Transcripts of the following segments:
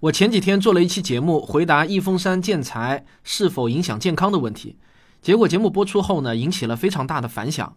我前几天做了一期节目，回答益丰山建材是否影响健康的问题，结果节目播出后呢，引起了非常大的反响。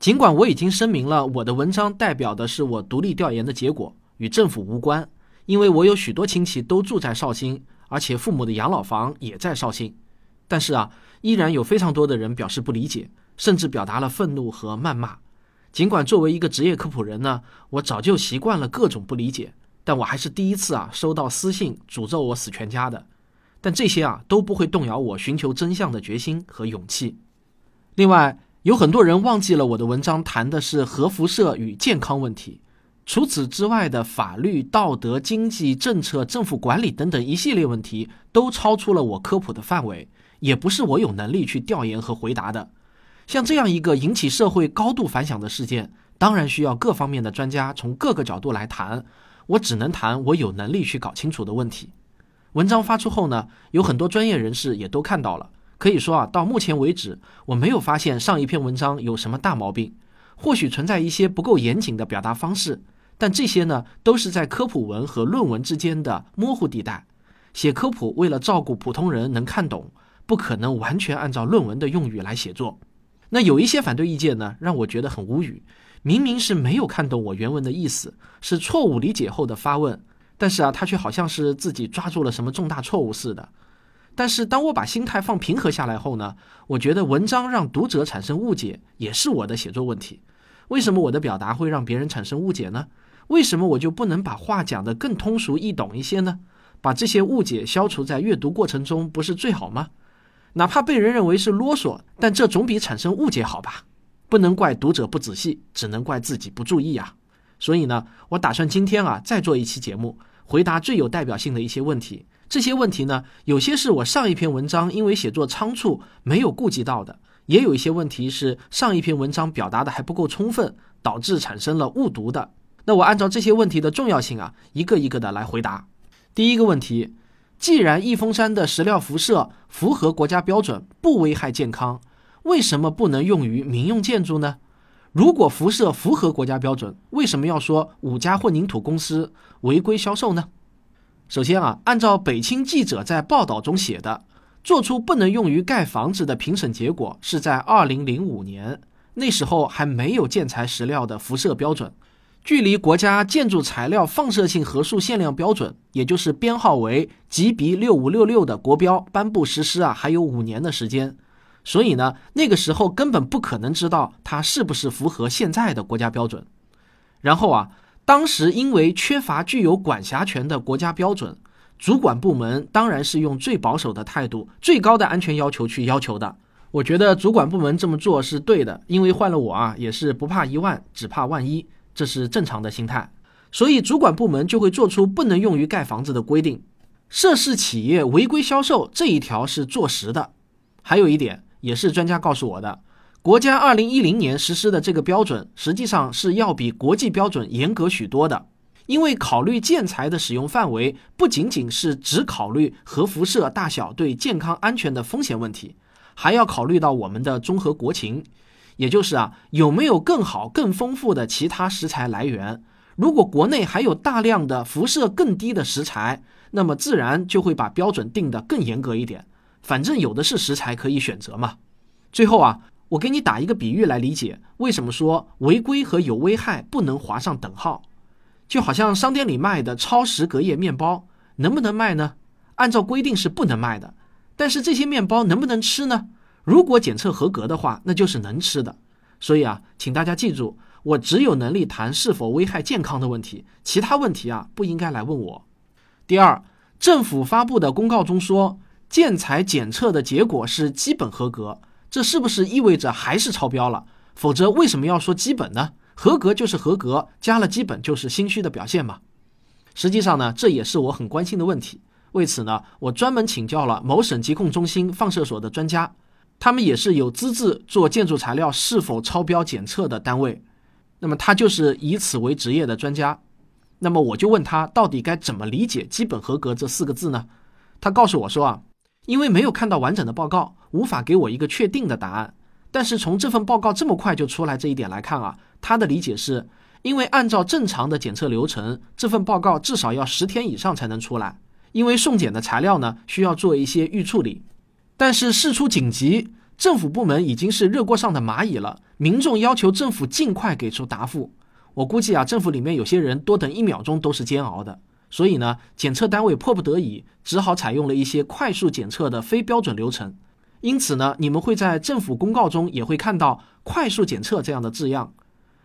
尽管我已经声明了我的文章代表的是我独立调研的结果，与政府无关，因为我有许多亲戚都住在绍兴，而且父母的养老房也在绍兴，但是啊，依然有非常多的人表示不理解，甚至表达了愤怒和谩骂。尽管作为一个职业科普人呢，我早就习惯了各种不理解，但我还是第一次啊收到私信诅咒我死全家的。但这些啊都不会动摇我寻求真相的决心和勇气。另外，有很多人忘记了我的文章谈的是核辐射与健康问题，除此之外的法律、道德、经济、政策、政府管理等等一系列问题都超出了我科普的范围，也不是我有能力去调研和回答的。像这样一个引起社会高度反响的事件，当然需要各方面的专家从各个角度来谈。我只能谈我有能力去搞清楚的问题。文章发出后呢，有很多专业人士也都看到了。可以说啊，到目前为止，我没有发现上一篇文章有什么大毛病。或许存在一些不够严谨的表达方式，但这些呢，都是在科普文和论文之间的模糊地带。写科普为了照顾普通人能看懂，不可能完全按照论文的用语来写作。那有一些反对意见呢，让我觉得很无语。明明是没有看懂我原文的意思，是错误理解后的发问，但是啊，他却好像是自己抓住了什么重大错误似的。但是当我把心态放平和下来后呢，我觉得文章让读者产生误解，也是我的写作问题。为什么我的表达会让别人产生误解呢？为什么我就不能把话讲得更通俗易懂一些呢？把这些误解消除在阅读过程中，不是最好吗？哪怕被人认为是啰嗦，但这总比产生误解好吧？不能怪读者不仔细，只能怪自己不注意啊！所以呢，我打算今天啊再做一期节目，回答最有代表性的一些问题。这些问题呢，有些是我上一篇文章因为写作仓促没有顾及到的，也有一些问题是上一篇文章表达的还不够充分，导致产生了误读的。那我按照这些问题的重要性啊，一个一个的来回答。第一个问题。既然益丰山的石料辐射符合国家标准，不危害健康，为什么不能用于民用建筑呢？如果辐射符合国家标准，为什么要说五家混凝土公司违规销售呢？首先啊，按照北青记者在报道中写的，做出不能用于盖房子的评审结果是在二零零五年，那时候还没有建材石料的辐射标准。距离国家建筑材料放射性核素限量标准，也就是编号为 GB 六五六六的国标颁布实施啊，还有五年的时间。所以呢，那个时候根本不可能知道它是不是符合现在的国家标准。然后啊，当时因为缺乏具有管辖权的国家标准，主管部门当然是用最保守的态度、最高的安全要求去要求的。我觉得主管部门这么做是对的，因为换了我啊，也是不怕一万，只怕万一。这是正常的心态，所以主管部门就会做出不能用于盖房子的规定。涉事企业违规销售这一条是坐实的。还有一点也是专家告诉我的，国家二零一零年实施的这个标准，实际上是要比国际标准严格许多的。因为考虑建材的使用范围，不仅仅是只考虑核辐射大小对健康安全的风险问题，还要考虑到我们的综合国情。也就是啊，有没有更好、更丰富的其他食材来源？如果国内还有大量的辐射更低的食材，那么自然就会把标准定得更严格一点。反正有的是食材可以选择嘛。最后啊，我给你打一个比喻来理解，为什么说违规和有危害不能划上等号？就好像商店里卖的超时隔夜面包，能不能卖呢？按照规定是不能卖的，但是这些面包能不能吃呢？如果检测合格的话，那就是能吃的。所以啊，请大家记住，我只有能力谈是否危害健康的问题，其他问题啊不应该来问我。第二，政府发布的公告中说，建材检测的结果是基本合格，这是不是意味着还是超标了？否则为什么要说基本呢？合格就是合格，加了基本就是心虚的表现嘛。实际上呢，这也是我很关心的问题。为此呢，我专门请教了某省疾控中心放射所的专家。他们也是有资质做建筑材料是否超标检测的单位，那么他就是以此为职业的专家。那么我就问他，到底该怎么理解“基本合格”这四个字呢？他告诉我说啊，因为没有看到完整的报告，无法给我一个确定的答案。但是从这份报告这么快就出来这一点来看啊，他的理解是，因为按照正常的检测流程，这份报告至少要十天以上才能出来。因为送检的材料呢需要做一些预处理。但是事出紧急，政府部门已经是热锅上的蚂蚁了，民众要求政府尽快给出答复。我估计啊，政府里面有些人多等一秒钟都是煎熬的。所以呢，检测单位迫不得已，只好采用了一些快速检测的非标准流程。因此呢，你们会在政府公告中也会看到“快速检测”这样的字样。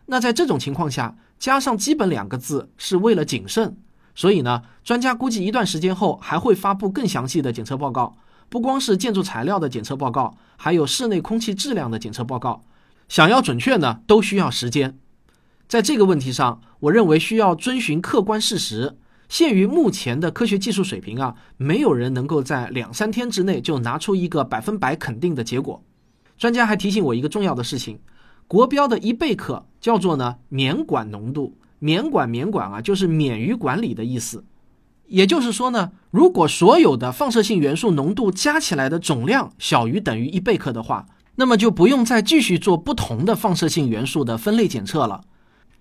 那在这种情况下，加上“基本”两个字是为了谨慎。所以呢，专家估计一段时间后还会发布更详细的检测报告，不光是建筑材料的检测报告，还有室内空气质量的检测报告。想要准确呢，都需要时间。在这个问题上，我认为需要遵循客观事实。限于目前的科学技术水平啊，没有人能够在两三天之内就拿出一个百分百肯定的结果。专家还提醒我一个重要的事情：国标的一贝克叫做呢免管浓度，免管免管啊，就是免于管理的意思。也就是说呢，如果所有的放射性元素浓度加起来的总量小于等于一贝克的话，那么就不用再继续做不同的放射性元素的分类检测了。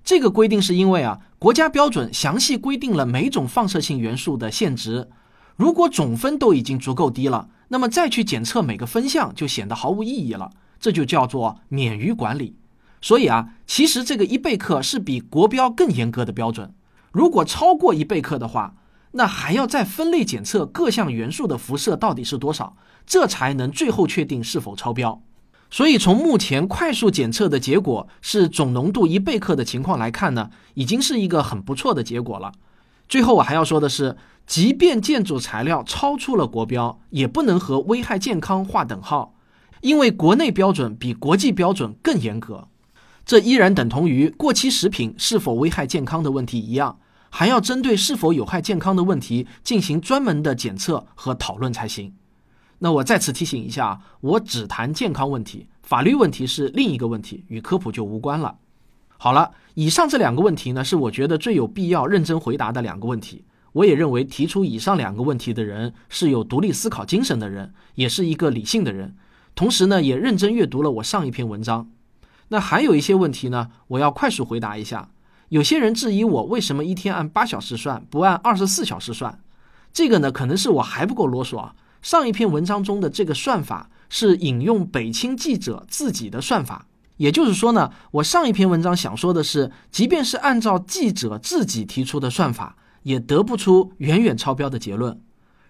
这个规定是因为啊，国家标准详细规定了每种放射性元素的限值，如果总分都已经足够低了，那么再去检测每个分项就显得毫无意义了，这就叫做免于管理。所以啊，其实这个一贝克是比国标更严格的标准，如果超过一贝克的话，那还要再分类检测各项元素的辐射到底是多少，这才能最后确定是否超标。所以，从目前快速检测的结果是总浓度一贝克的情况来看呢，已经是一个很不错的结果了。最后，我还要说的是，即便建筑材料超出了国标，也不能和危害健康划等号，因为国内标准比国际标准更严格。这依然等同于过期食品是否危害健康的问题一样，还要针对是否有害健康的问题进行专门的检测和讨论才行。那我再次提醒一下，我只谈健康问题，法律问题是另一个问题，与科普就无关了。好了，以上这两个问题呢，是我觉得最有必要认真回答的两个问题。我也认为提出以上两个问题的人是有独立思考精神的人，也是一个理性的人。同时呢，也认真阅读了我上一篇文章。那还有一些问题呢，我要快速回答一下。有些人质疑我为什么一天按八小时算，不按二十四小时算？这个呢，可能是我还不够啰嗦啊。上一篇文章中的这个算法是引用北青记者自己的算法，也就是说呢，我上一篇文章想说的是，即便是按照记者自己提出的算法，也得不出远远超标的结论。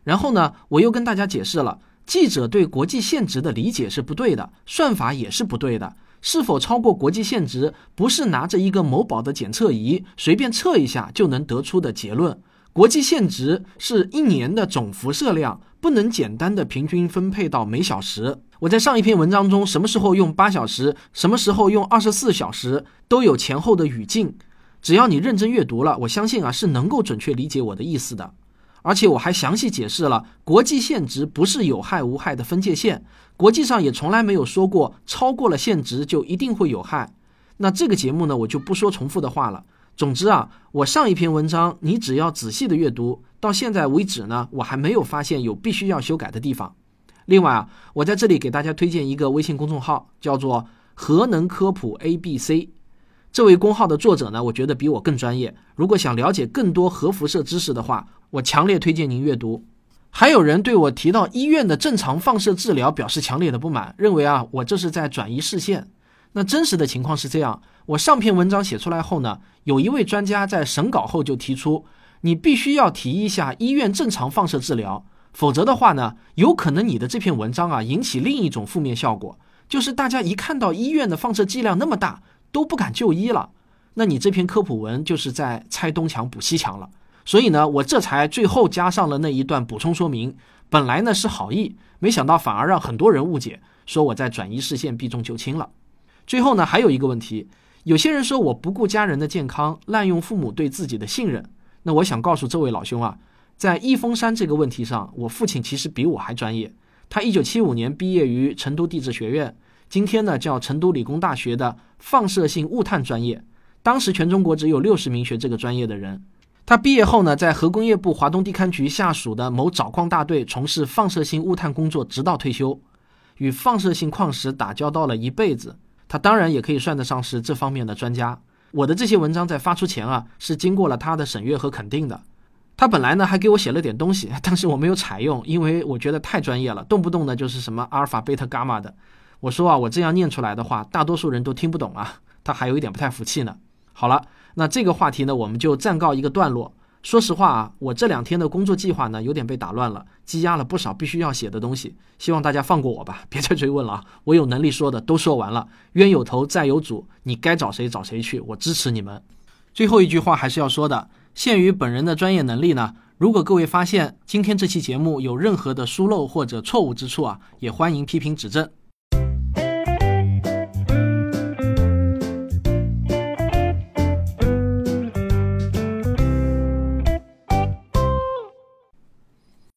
然后呢，我又跟大家解释了，记者对国际限值的理解是不对的，算法也是不对的。是否超过国际限值，不是拿着一个某宝的检测仪随便测一下就能得出的结论。国际限值是一年的总辐射量。不能简单的平均分配到每小时。我在上一篇文章中，什么时候用八小时，什么时候用二十四小时，都有前后的语境。只要你认真阅读了，我相信啊是能够准确理解我的意思的。而且我还详细解释了，国际限值不是有害无害的分界线，国际上也从来没有说过超过了限值就一定会有害。那这个节目呢，我就不说重复的话了。总之啊，我上一篇文章，你只要仔细的阅读，到现在为止呢，我还没有发现有必须要修改的地方。另外啊，我在这里给大家推荐一个微信公众号，叫做“核能科普 A B C”。这位公号的作者呢，我觉得比我更专业。如果想了解更多核辐射知识的话，我强烈推荐您阅读。还有人对我提到医院的正常放射治疗表示强烈的不满，认为啊，我这是在转移视线。那真实的情况是这样。我上篇文章写出来后呢，有一位专家在审稿后就提出，你必须要提一下医院正常放射治疗，否则的话呢，有可能你的这篇文章啊引起另一种负面效果，就是大家一看到医院的放射剂量那么大，都不敢就医了。那你这篇科普文就是在拆东墙补西墙了。所以呢，我这才最后加上了那一段补充说明。本来呢是好意，没想到反而让很多人误解，说我在转移视线，避重就轻了。最后呢，还有一个问题。有些人说我不顾家人的健康，滥用父母对自己的信任。那我想告诉这位老兄啊，在一峰山这个问题上，我父亲其实比我还专业。他一九七五年毕业于成都地质学院，今天呢叫成都理工大学的放射性物探专业。当时全中国只有六十名学这个专业的人。他毕业后呢，在核工业部华东地勘局下属的某找矿大队从事放射性物探工作，直到退休，与放射性矿石打交道了一辈子。他当然也可以算得上是这方面的专家。我的这些文章在发出前啊，是经过了他的审阅和肯定的。他本来呢还给我写了点东西，但是我没有采用，因为我觉得太专业了，动不动呢就是什么阿尔法、贝塔、伽马的。我说啊，我这样念出来的话，大多数人都听不懂啊。他还有一点不太服气呢。好了，那这个话题呢，我们就暂告一个段落。说实话啊，我这两天的工作计划呢，有点被打乱了，积压了不少必须要写的东西。希望大家放过我吧，别再追问了啊！我有能力说的都说完了，冤有头债有主，你该找谁找谁去，我支持你们。最后一句话还是要说的，限于本人的专业能力呢，如果各位发现今天这期节目有任何的疏漏或者错误之处啊，也欢迎批评指正。